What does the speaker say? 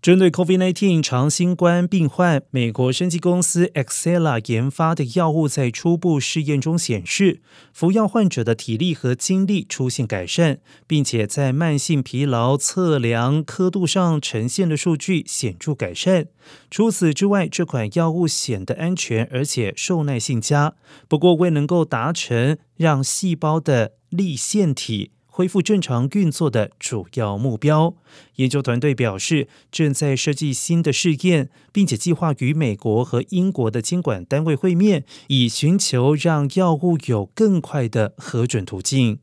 针对 COVID-19 长新冠病患，美国生技公司 Excella 研发的药物在初步试验中显示，服药患者的体力和精力出现改善，并且在慢性疲劳测量刻度上呈现的数据显著改善。除此之外，这款药物显得安全，而且受耐性佳。不过，未能够达成让细胞的立腺体。恢复正常运作的主要目标。研究团队表示，正在设计新的试验，并且计划与美国和英国的监管单位会面，以寻求让药物有更快的核准途径。